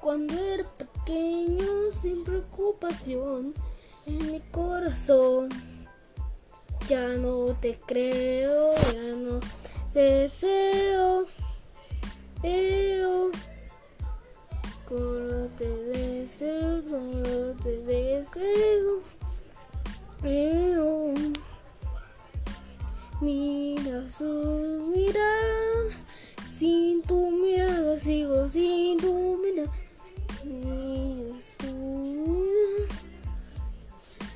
cuando era pequeño sin preocupación en mi corazón. Ya no te creo, ya no deseo, deseo. Como te deseo, como te deseo. Veo. Mira su mirada,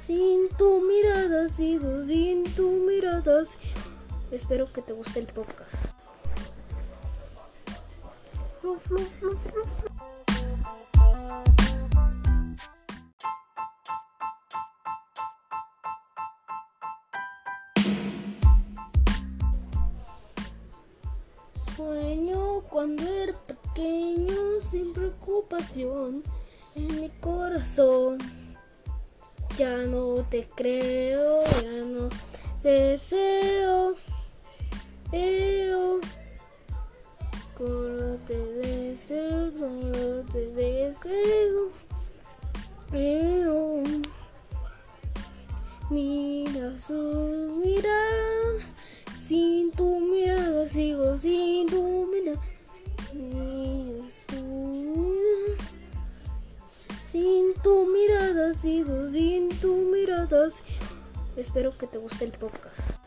Sin tu mirada sigo sin tu mirada. Espero que te guste el podcast. Sueño cuando era pequeño sin preocupación en mi corazón. Ya no te creo, ya no deseo, deseo. Como te deseo, como te deseo. Veo. Mira su mirada, sin tu mirada sigo sin tu mirada. Espero que te guste el podcast.